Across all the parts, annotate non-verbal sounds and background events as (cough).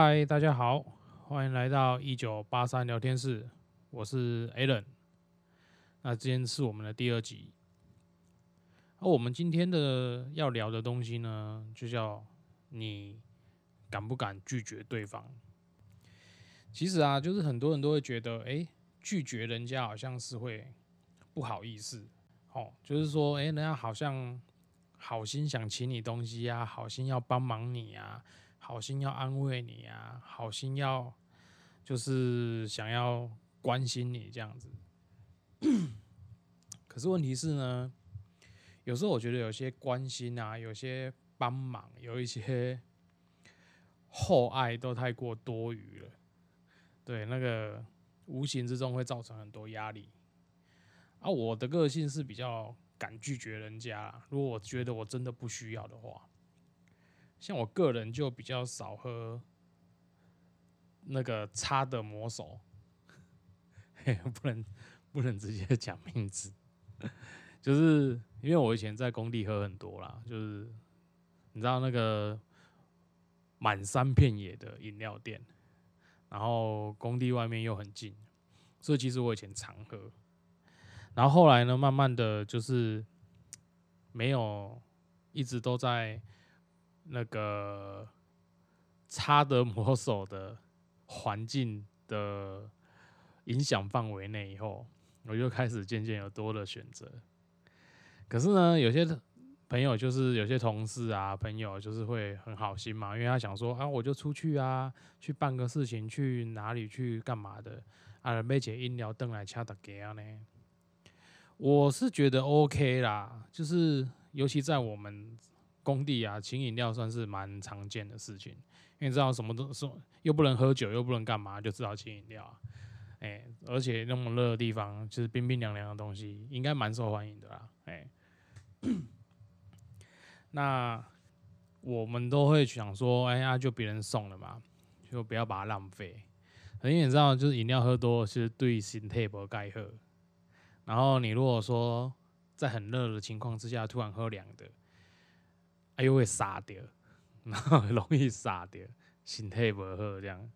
嗨，大家好，欢迎来到一九八三聊天室，我是 Alan。那今天是我们的第二集。那我们今天的要聊的东西呢，就叫你敢不敢拒绝对方？其实啊，就是很多人都会觉得，哎，拒绝人家好像是会不好意思，哦，就是说，哎，人家好像好心想请你东西呀，好心要帮忙你呀。好心要安慰你啊，好心要就是想要关心你这样子。(coughs) 可是问题是呢，有时候我觉得有些关心啊，有些帮忙，有一些厚爱都太过多余了。对，那个无形之中会造成很多压力。啊，我的个性是比较敢拒绝人家，如果我觉得我真的不需要的话。像我个人就比较少喝那个差的魔手，不能不能直接讲名字，(laughs) 就是因为我以前在工地喝很多啦，就是你知道那个满山遍野的饮料店，然后工地外面又很近，所以其实我以前常喝，然后后来呢，慢慢的就是没有一直都在。那个差的魔手的环境的影响范围内以后，我就开始渐渐有多的选择。可是呢，有些朋友就是有些同事啊，朋友就是会很好心嘛，因为他想说啊，我就出去啊，去办个事情，去哪里去干嘛的啊，买些饮料灯来掐大家呢。我是觉得 OK 啦，就是尤其在我们。工地啊，请饮料算是蛮常见的事情，因为知道什么都是又不能喝酒，又不能干嘛，就知道请饮料。哎，而且那么热的地方，就是冰冰凉凉的东西，应该蛮受欢迎的啦。哎，(coughs) 那我们都会想说，哎呀，就别人送了嘛，就不要把它浪费。因为你知道，就是饮料喝多其实对心态不该喝。然后你如果说在很热的情况之下，突然喝凉的。哎呦，会傻掉，然后容易傻掉，心态不好这样。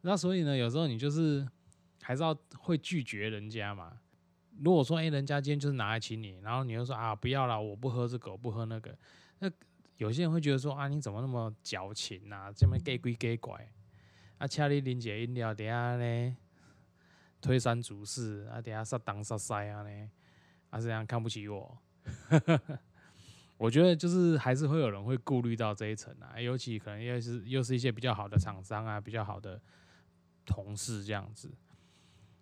那所以呢，有时候你就是还是要会拒绝人家嘛。如果说哎，人家今天就是拿来请你，然后你又说啊，不要了，我不喝这个，我不喝那个。那有些人会觉得说啊，你怎么那么矫情呐？这么给鬼给怪。啊，请你啉解饮料，等下呢推三阻四，啊，等下杀东杀西啊呢，啊这样看不起我。我觉得就是还是会有人会顾虑到这一层啊，尤其可能又是又是一些比较好的厂商啊，比较好的同事这样子。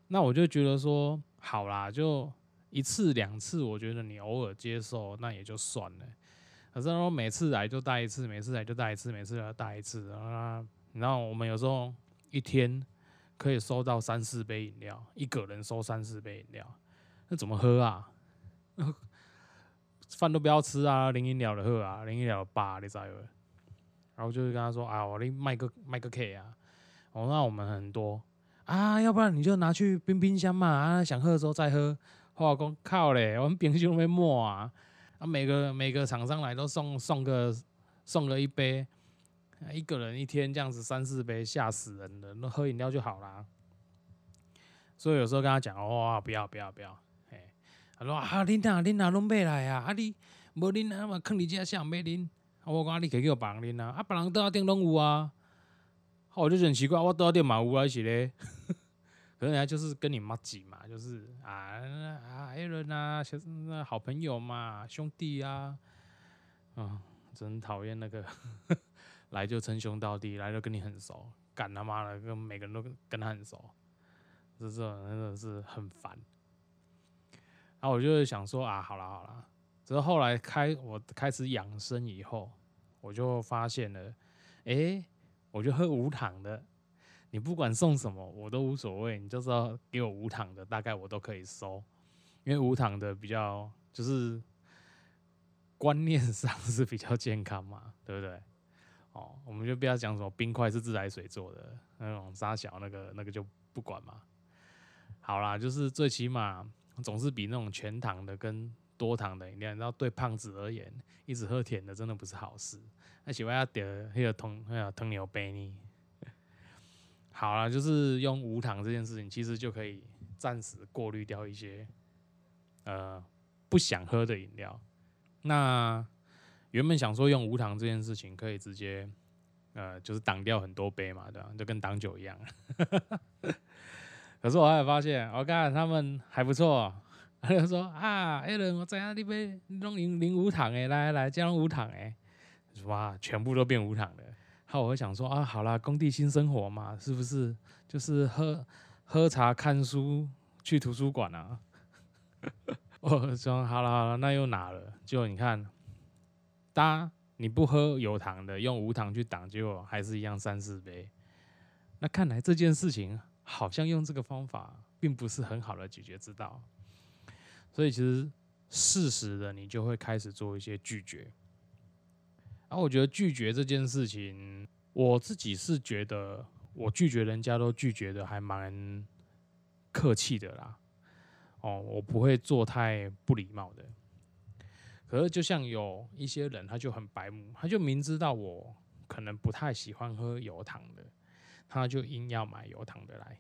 那我就觉得说，好啦，就一次两次，我觉得你偶尔接受那也就算了。可是说每次来就带一次，每次来就带一次，每次来带一次啊，然后我们有时候一天可以收到三四杯饮料，一个人收三四杯饮料，那怎么喝啊？饭都不要吃啊，零饮料的喝啊，零饮料八，你知道然后就是跟他说啊，我你卖个卖个 K 啊，哦，那我们很多啊，要不然你就拿去冰冰箱嘛，啊，想喝的时候再喝。我讲靠嘞，我们冰箱都没满啊，啊，每个每个厂商来都送送个送个一杯，一个人一天这样子三四杯，吓死人了，那喝饮料就好啦。所以有时候跟他讲，哇，不要不要不要。他说啊，恁啊，恁啊，拢买来啊！啊，你无恁啊嘛，坑你家想买恁？我讲你可以叫别人恁啊，啊，别人倒下顶拢有啊。我就很奇怪，我倒下顶嘛有啊是咧。(laughs) 可能人家就是跟你妈挤嘛，就是啊啊，A 伦啊，就是那好朋友嘛，兄弟啊。啊，真讨厌那个 (laughs) 来就称兄道弟，来就跟你很熟，干他妈的跟每个人都跟他很熟，这种真的是很烦。然后我就想说啊，好了好了，只是后来开我开始养生以后，我就发现了，哎，我就喝无糖的，你不管送什么我都无所谓，你就知道给我无糖的，大概我都可以收，因为无糖的比较就是观念上是比较健康嘛，对不对？哦，我们就不要讲什么冰块是自来水做的那种沙小那个那个就不管嘛。好啦，就是最起码。总是比那种全糖的跟多糖的饮料，然后对胖子而言，一直喝甜的真的不是好事。那喜欢要点那个糖，那个糖牛杯呢。好了，就是用无糖这件事情，其实就可以暂时过滤掉一些呃不想喝的饮料。那原本想说用无糖这件事情，可以直接呃就是挡掉很多杯嘛，对吧？就跟挡酒一样。可是我还发现，我看他们还不错。(laughs) 他就说啊，艾伦，我知影你杯弄零零无糖诶，来来加无糖诶，哇，全部都变无糖的。好，我会想说啊，好啦，工地新生活嘛，是不是就是喝喝茶、看书、去图书馆啊？(laughs) 我说好了好了，那又哪了？就你看，搭你不喝有糖的，用无糖去挡，结果还是一样三四杯。那看来这件事情好像用这个方法，并不是很好的解决之道。所以其实适时的，你就会开始做一些拒绝。然啊，我觉得拒绝这件事情，我自己是觉得我拒绝人家都拒绝的还蛮客气的啦。哦，我不会做太不礼貌的。可是就像有一些人，他就很白目，他就明知道我可能不太喜欢喝有糖的，他就硬要买有糖的来。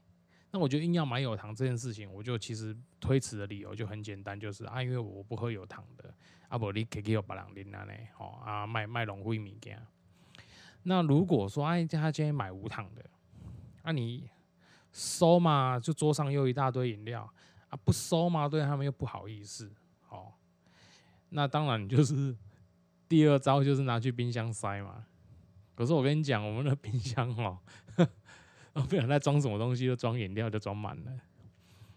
那我觉得硬要买有糖这件事情，我就其实推辞的理由就很简单，就是啊，因为我不喝有糖的，啊不，你可以给我别人啉啊呢，吼啊卖卖龙灰物件。那如果说哎，他今天买无糖的，啊你收嘛，就桌上又一大堆饮料，啊不收嘛，对他们又不好意思，哦，那当然就是 (laughs) 第二招就是拿去冰箱塞嘛。可是我跟你讲，我们的冰箱哦。(laughs) 我，不想再装什么东西，就装饮料就装满了。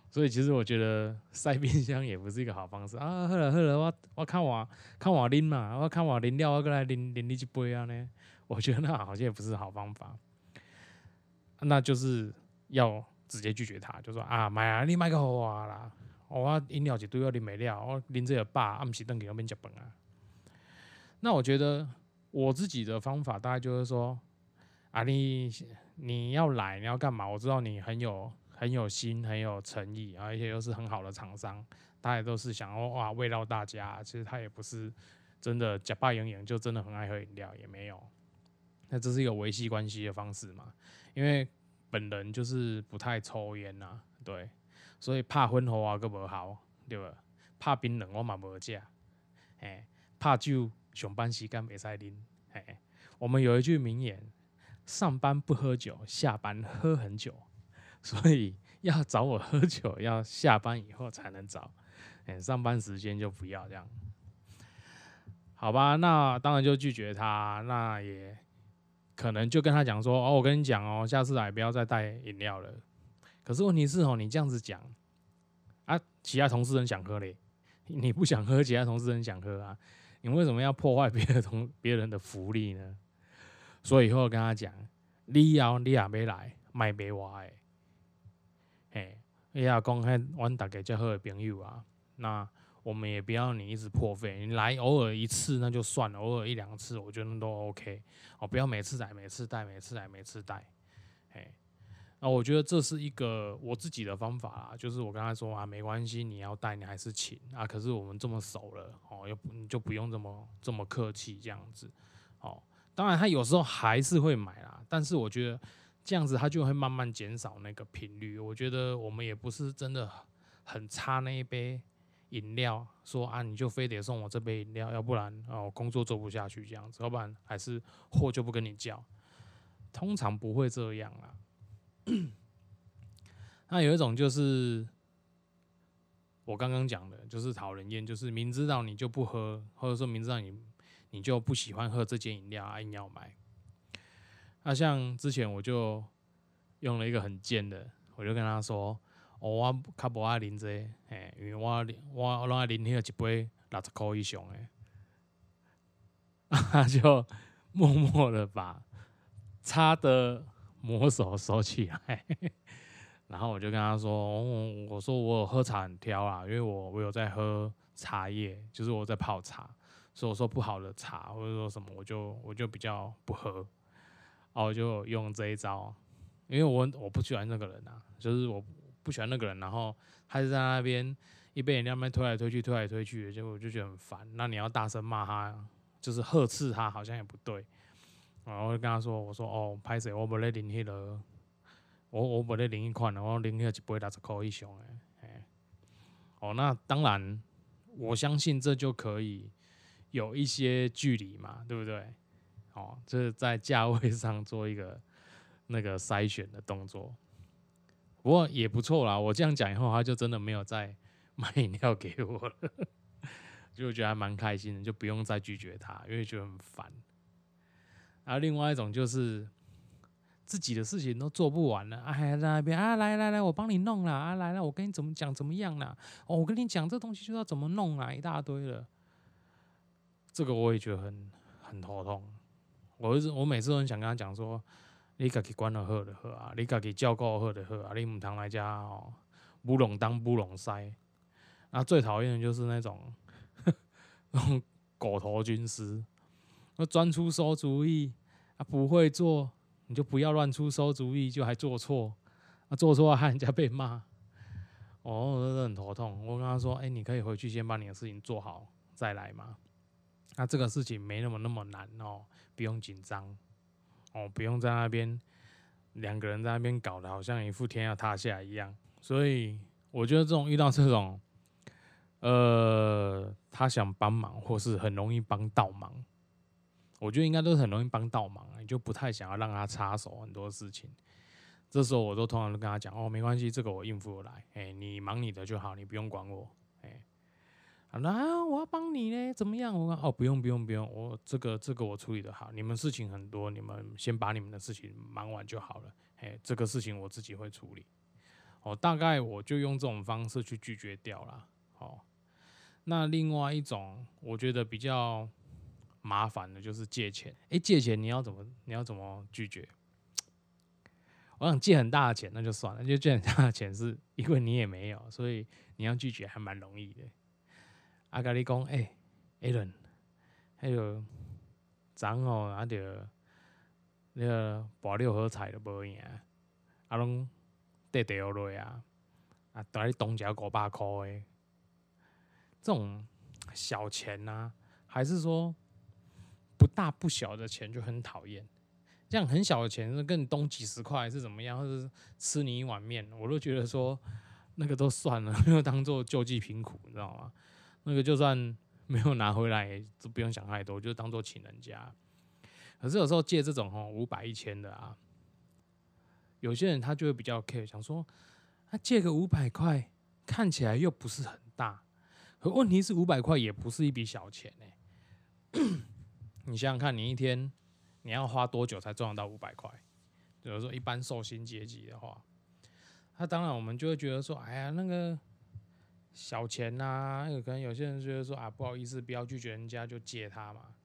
所以其实我觉得塞冰箱也不是一个好方式啊。喝了喝了，我我看我看我拎嘛，我看我拎料，我过来拎拎你一杯啊呢。我觉得那好像也不是好方法。那就是要直接拒绝他，就说啊买啊，你买个好啊啦。我饮料一堆，我啉没料，我拎这个爸暗时等给那边食饭啊。那我觉得我自己的方法大概就是说啊你。你要来，你要干嘛？我知道你很有很有心，很有诚意，而且又是很好的厂商，他也都是想要哇慰劳大家。其实他也不是真的假扮营营，就真的很爱喝饮料，也没有。那这是一个维系关系的方式嘛？因为本人就是不太抽烟呐，对，所以怕婚后啊个不好，对吧？怕冰冷我嘛无食，哎，怕酒上班时间袂使啉，哎，我们有一句名言。上班不喝酒，下班喝很久，(laughs) 所以要找我喝酒，要下班以后才能找，哎，上班时间就不要这样，好吧？那当然就拒绝他，那也可能就跟他讲说，哦，我跟你讲哦，下次来不要再带饮料了。可是问题是哦，你这样子讲啊，其他同事很想喝嘞，你不想喝，其他同事很想喝啊，你为什么要破坏别的同别人的福利呢？所以以后跟他讲，你要你也没来卖俾我诶，嘿，你也讲迄阮大家最好的朋友啊，那我们也不要你一直破费，你来偶尔一次那就算了，偶尔一两次我觉得都 OK，哦，不要每次来每次带每次来每次带，嘿，那我觉得这是一个我自己的方法啦，就是我跟他说啊，没关系，你要带你还是请啊，可是我们这么熟了哦，又你就不用这么这么客气这样子，哦。当然，他有时候还是会买啦，但是我觉得这样子他就会慢慢减少那个频率。我觉得我们也不是真的很差那一杯饮料，说啊你就非得送我这杯饮料，要不然哦工作做不下去这样子，要不然还是货就不跟你叫。通常不会这样啊。(clears throat) 那有一种就是我刚刚讲的，就是讨人厌，就是明知道你就不喝，或者说明知道你。你就不喜欢喝这件饮料，硬要买。那像之前我就用了一个很贱的，我就跟他说：“哦，我较不爱啉这，嘿，因为我我我拢爱啉迄一杯六十块以上的。(laughs) ”他就默默的把擦的魔手收起来，(laughs) 然后我就跟他说：“我说我喝茶很挑啊，因为我我有在喝茶叶，就是我在泡茶。”所以我说不好的茶或者说什么，我就我就比较不喝，然后我就用这一招，因为我我不喜欢那个人啊，就是我不喜欢那个人，然后他就在那边一杯饮料那推来推去，推来推去，结果我就觉得很烦。那你要大声骂他，就是呵斥他，好像也不对。然后我就跟他说：“我说哦，拍谁？我不咧领迄个，我我不咧领一款的，我领迄一杯六十块以上的。”，哦，那当然，我相信这就可以有一些距离嘛，对不对？哦，就是在价位上做一个那个筛选的动作。不过也不错啦，我这样讲以后，他就真的没有再 (laughs) 买饮料给我了，(laughs) 就觉得还蛮开心的，就不用再拒绝他，因为觉得很烦。然后另外一种就是自己的事情都做不完了，啊，在那边啊，来来来，我帮你弄了啊，来来，我跟你怎么讲怎么样啦？哦，我跟你讲这东西就要怎么弄啊，一大堆了。这个我也觉得很很头痛。我是我每次都很想跟他讲说，你家己管得好就好啊，你家己照顾好就好啊，你唔通来家哦，不拢当乌龙塞。啊最讨厌的就是那种 (laughs) 那种狗头军师。那专出馊主意啊，不会做你就不要乱出馊主意，就还做错啊，做错还人家被骂，哦，真的很头痛。我跟他说，哎，你可以回去先把你的事情做好再来嘛。那这个事情没那么那么难哦，不用紧张哦，不用在那边两个人在那边搞得好像一副天要塌下一样。所以我觉得这种遇到这种，呃，他想帮忙或是很容易帮倒忙。我觉得应该都是很容易帮倒忙，你就不太想要让他插手很多事情。这时候我都通常都跟他讲：“哦，没关系，这个我应付来。哎，你忙你的就好，你不用管我。哎，那我要帮你呢，怎么样？我哦，不用不用不用，我这个这个我处理的好。你们事情很多，你们先把你们的事情忙完就好了。哎，这个事情我自己会处理。哦，大概我就用这种方式去拒绝掉了。哦，那另外一种，我觉得比较。麻烦的就是借钱，哎，借钱你要怎么你要怎么拒绝？(tsk) 我想借很大的钱那就算了，就借很大的钱是因为你也没有，所以你要拒绝还蛮容易的。阿咖你讲，哎，Allen，还有涨哦，啊着那个博六合彩都无赢，啊拢跌跌落啊，啊等于东家五百块诶，这种小钱呐，还是说？不大不小的钱就很讨厌，这样很小的钱是跟你东几十块是怎么样，或者是吃你一碗面，我都觉得说那个都算了，(laughs) 没有当做救济贫苦，你知道吗？那个就算没有拿回来，都不用想太多，就当做请人家。可是有时候借这种哦五百一千的啊，有些人他就会比较 care，想说他借个五百块，看起来又不是很大，可问题是五百块也不是一笔小钱哎。你想想看，你一天你要花多久才赚得到五百块？比如说一般寿星阶级的话，那当然我们就会觉得说，哎呀，那个小钱呐，有可能有些人觉得说啊，不好意思，不要拒绝人家就借他嘛。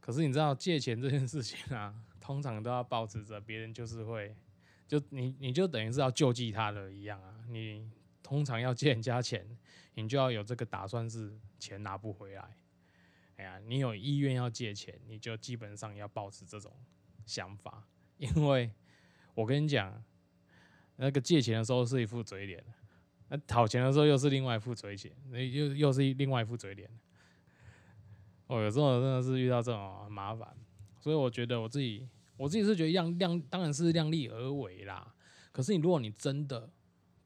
可是你知道借钱这件事情啊，通常都要保持着别人就是会，就你你就等于是要救济他的一样啊。你通常要借人家钱，你就要有这个打算，是钱拿不回来。哎呀，你有意愿要借钱，你就基本上要保持这种想法，因为我跟你讲，那个借钱的时候是一副嘴脸，那讨钱的时候又是另外一副嘴脸，那又又是另外一副嘴脸。哦，有时候真的是遇到这种很麻烦，所以我觉得我自己，我自己是觉得量量当然是量力而为啦。可是你如果你真的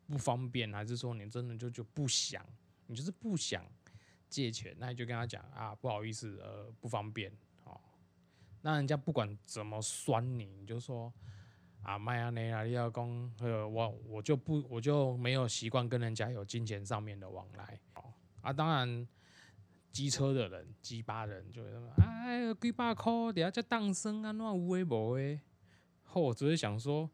不方便，还是说你真的就就不想，你就是不想。借钱，那你就跟他讲啊，不好意思，呃，不方便哦。那人家不管怎么酸你，你就说啊，麦阿内啊，你要讲，呃，我我就不，我就没有习惯跟人家有金钱上面的往来。哦啊，当然，机车的人、鸡巴人就会说，哎，几百块，底下叫当生啊，那无为无诶。后我只是想说，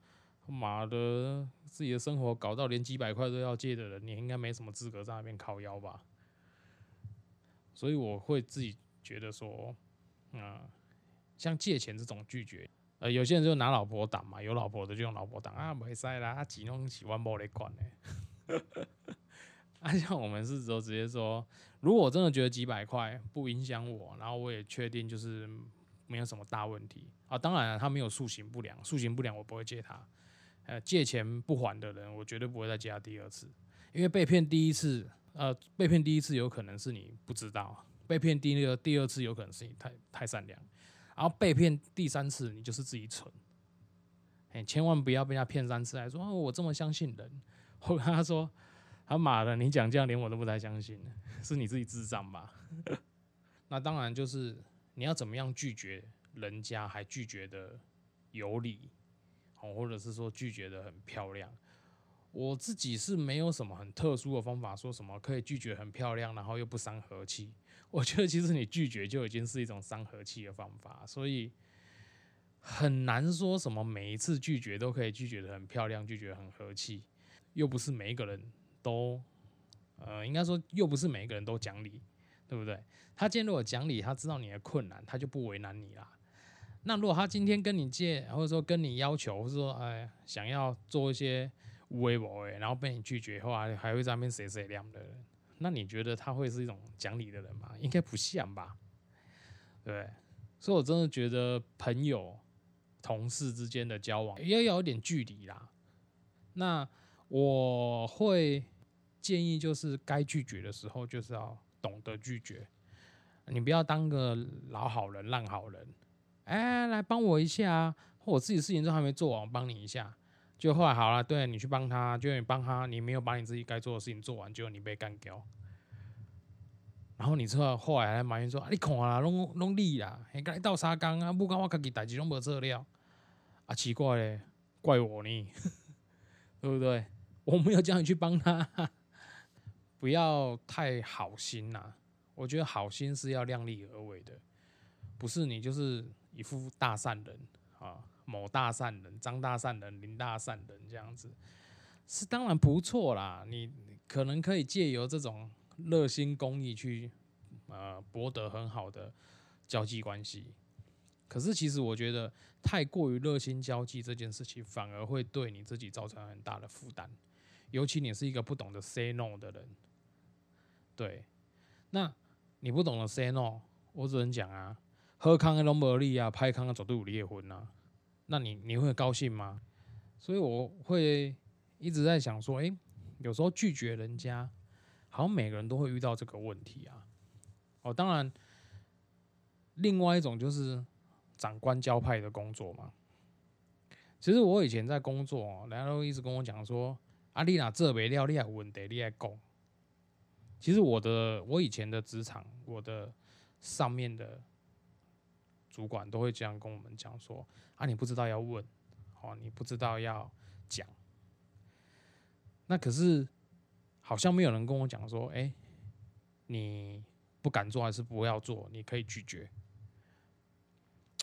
妈的，自己的生活搞到连几百块都要借的人，你应该没什么资格在那边靠腰吧？所以我会自己觉得说，嗯，像借钱这种拒绝，呃，有些人就拿老婆挡嘛，有老婆的就用老婆挡啊，没塞啦，他几弄几万毛来管呢。(laughs) 啊，像我们是都直接说，如果我真的觉得几百块不影响我，然后我也确定就是没有什么大问题啊，当然他没有塑形不良，塑形不良我不会借他。呃，借钱不还的人，我绝对不会再借他第二次。因为被骗第一次，呃，被骗第一次有可能是你不知道，被骗第二第二次有可能是你太太善良，然后被骗第三次你就是自己蠢。哎，千万不要被他骗三次，还说哦我这么相信人。我跟他说，他妈的，你讲这样连我都不太相信，是你自己智障吧？(laughs) 那当然就是你要怎么样拒绝人家，还拒绝的有理，哦，或者是说拒绝的很漂亮。我自己是没有什么很特殊的方法，说什么可以拒绝很漂亮，然后又不伤和气。我觉得其实你拒绝就已经是一种伤和气的方法，所以很难说什么每一次拒绝都可以拒绝的很漂亮，拒绝很和气。又不是每一个人都，呃，应该说又不是每一个人都讲理，对不对？他今天如果讲理，他知道你的困难，他就不为难你啦。那如果他今天跟你借，或者说跟你要求，或者说哎想要做一些无为无为，然后被你拒绝后，还还会在那边谁谁亮的人，那你觉得他会是一种讲理的人吗？应该不像吧？对，所以我真的觉得朋友、同事之间的交往要有点距离啦。那我会建议，就是该拒绝的时候，就是要懂得拒绝。你不要当个老好人、烂好人。哎，来帮我一下，啊我自己事情都还没做完，我帮你一下。就后来好了，对你去帮他，就你帮他，你没有把你自己该做的事情做完，就你被干掉。然后你之后后来还埋怨说：“啊你看啦，拢拢你啦，还甲你斗三工啊，不管我家己代志拢无做了。”啊，奇怪嘞，怪我呢，(laughs) 对不对？我没有叫你去帮他，(laughs) 不要太好心呐。我觉得好心是要量力而为的，不是你就是一副大善人啊，某大善人、张大善人、林大善人这样子，是当然不错啦。你可能可以借由这种热心公益去呃博得很好的交际关系。可是其实我觉得太过于热心交际这件事情，反而会对你自己造成很大的负担。尤其你是一个不懂得 say no 的人，对，那你不懂得 say no，我只能讲啊，喝康的龙伯利啊，拍康的走对五离婚啊，那你你会高兴吗？所以我会一直在想说，哎，有时候拒绝人家，好像每个人都会遇到这个问题啊。哦，当然，另外一种就是长官交派的工作嘛。其实我以前在工作，人家都一直跟我讲说。啊，你哪这没料，你还有问题，你还讲。其实我的，我以前的职场，我的上面的主管都会这样跟我们讲说：啊，你不知道要问，哦，你不知道要讲。那可是好像没有人跟我讲说：哎，你不敢做还是不要做？你可以拒绝。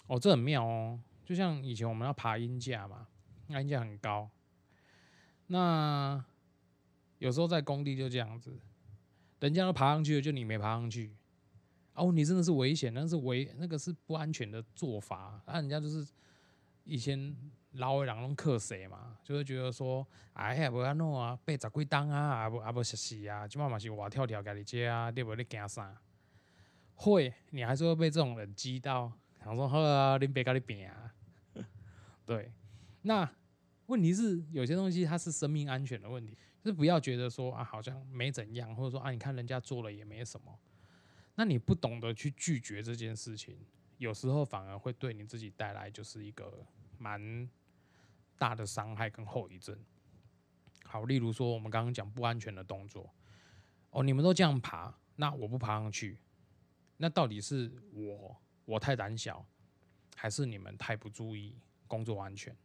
哦，这很妙哦，就像以前我们要爬鹰架嘛，那鹰架很高。那有时候在工地就这样子，人家都爬上去了，就你没爬上去。哦，你真的是危险，那是危，那个是不安全的做法。那人家就是以前老的人拢克谁嘛，就会觉得说，哎呀，无安怎啊，八十几档啊，啊无啊无熟悉啊，即摆嘛是活跳跳家己接啊，你无你惊啥？会，你还是会被这种人激到，想说好啊，恁别跟你拼啊。(laughs) 对，那。问题是有些东西它是生命安全的问题，就是不要觉得说啊好像没怎样，或者说啊你看人家做了也没什么，那你不懂得去拒绝这件事情，有时候反而会对你自己带来就是一个蛮大的伤害跟后遗症。好，例如说我们刚刚讲不安全的动作，哦你们都这样爬，那我不爬上去，那到底是我我太胆小，还是你们太不注意工作安全？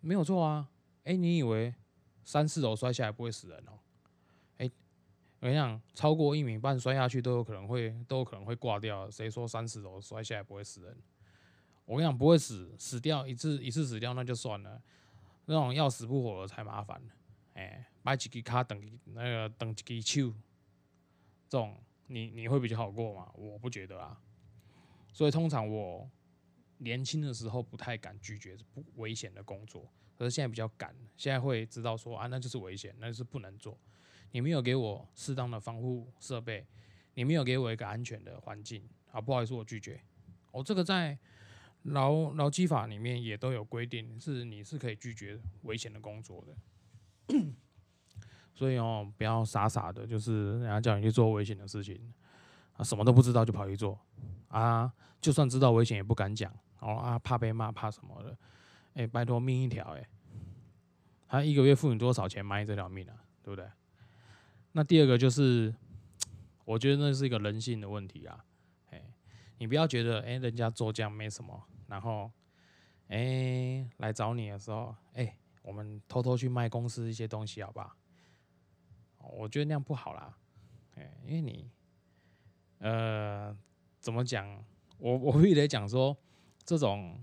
没有错啊，哎，你以为三四楼摔下来不会死人哦？我跟你讲，超过一米半摔下去都有可能会都有可能会挂掉。谁说三十楼摔下来不会死人？我跟你讲，不会死，死掉一次一次死掉那就算了，那种要死不活的才麻烦呢。哎，买几支卡等那个等几支手，这种你你会比较好过吗？我不觉得啊。所以通常我。年轻的时候不太敢拒绝不危险的工作，可是现在比较敢，现在会知道说啊，那就是危险，那就是不能做。你没有给我适当的防护设备，你没有给我一个安全的环境，啊，不好意思，我拒绝。我这个在劳劳基法里面也都有规定，是你是可以拒绝危险的工作的。(coughs) 所以哦，不要傻傻的，就是人家叫你去做危险的事情，啊，什么都不知道就跑去做，啊，就算知道危险也不敢讲，哦啊，怕被骂，怕什么的，哎，拜托命一条，哎，他一个月付你多少钱买你这条命啊，对不对？那第二个就是，我觉得那是一个人性的问题啊，哎，你不要觉得，哎，人家做这样没什么，然后，哎，来找你的时候，哎。我们偷偷去卖公司一些东西，好不好？我觉得那样不好啦，哎，因为你，呃，怎么讲？我我必须得讲说，这种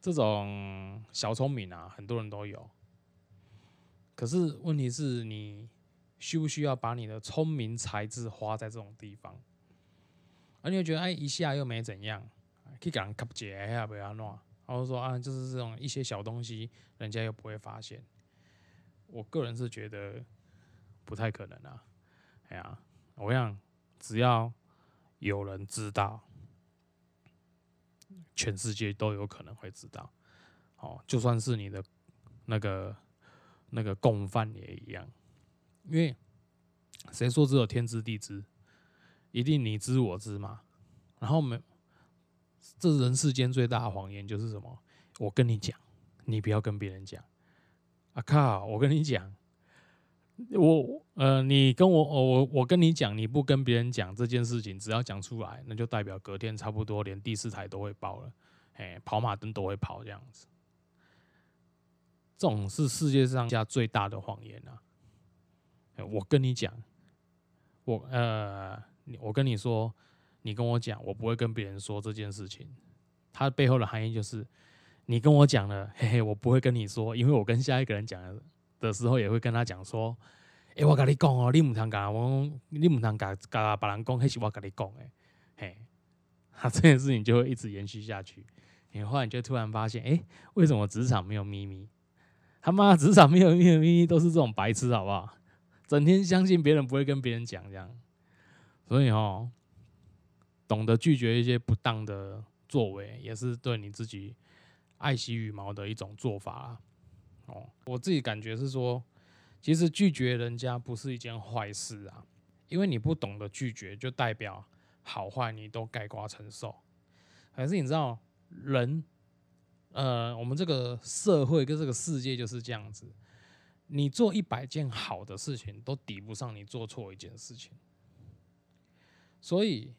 这种小聪明啊，很多人都有。可是问题是你需不需要把你的聪明才智花在这种地方？而你会觉得，哎，一下又没怎样，可以给人卡解一下，不要乱。然后说啊，就是这种一些小东西，人家又不会发现。我个人是觉得不太可能啊。哎呀，我想只要有人知道，全世界都有可能会知道。哦，就算是你的那个那个共犯也一样，因为谁说只有天知地知，一定你知我知嘛。然后没。这人世间最大的谎言就是什么？我跟你讲，你不要跟别人讲。啊靠！我跟你讲，我呃，你跟我我我跟你讲，你不跟别人讲这件事情，只要讲出来，那就代表隔天差不多连第四台都会爆了，哎，跑马灯都会跑这样子。这种是世界上下最大的谎言啊！我跟你讲，我呃，我跟你说。你跟我讲，我不会跟别人说这件事情。它背后的含义就是，你跟我讲了，嘿嘿，我不会跟你说，因为我跟下一个人讲的时候，也会跟他讲说，哎，我跟你讲哦，你唔通讲我，你唔通讲讲别人讲，迄是我跟你讲诶，嘿，他这件事情就会一直延续下去。你后来你就突然发现，哎，为什么职场没有秘密？他妈，职场没有秘密，都是这种白痴，好不好？整天相信别人不会跟别人讲这样，所以哦。懂得拒绝一些不当的作为，也是对你自己爱惜羽毛的一种做法哦，我自己感觉是说，其实拒绝人家不是一件坏事啊，因为你不懂得拒绝，就代表好坏你都盖瓜承受。可是你知道，人，呃，我们这个社会跟这个世界就是这样子，你做一百件好的事情，都抵不上你做错一件事情，所以。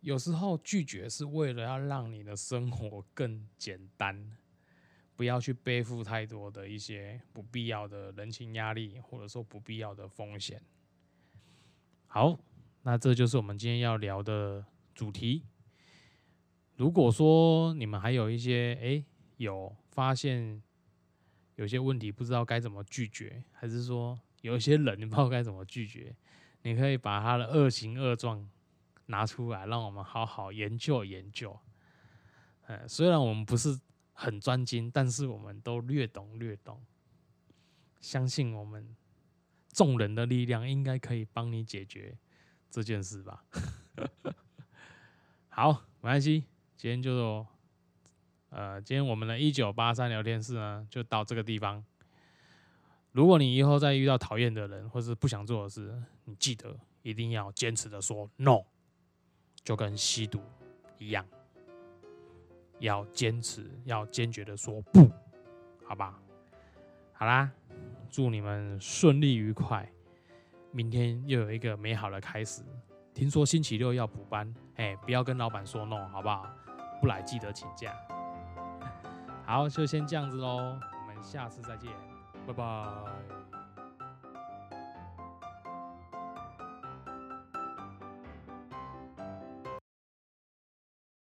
有时候拒绝是为了要让你的生活更简单，不要去背负太多的一些不必要的人情压力，或者说不必要的风险。好，那这就是我们今天要聊的主题。如果说你们还有一些哎有发现有些问题不知道该怎么拒绝，还是说有一些人你不知道该怎么拒绝，你可以把他的恶行恶状。拿出来，让我们好好研究研究。呃，虽然我们不是很专精，但是我们都略懂略懂。相信我们众人的力量，应该可以帮你解决这件事吧。(laughs) 好，没关系，今天就呃，今天我们的一九八三聊天室呢，就到这个地方。如果你以后再遇到讨厌的人，或是不想做的事，你记得一定要坚持的说 no。就跟吸毒一样，要坚持，要坚决的说不，好吧？好啦，祝你们顺利愉快，明天又有一个美好的开始。听说星期六要补班，哎，不要跟老板说 no，好不好？不来记得请假。好，就先这样子喽，我们下次再见，拜拜。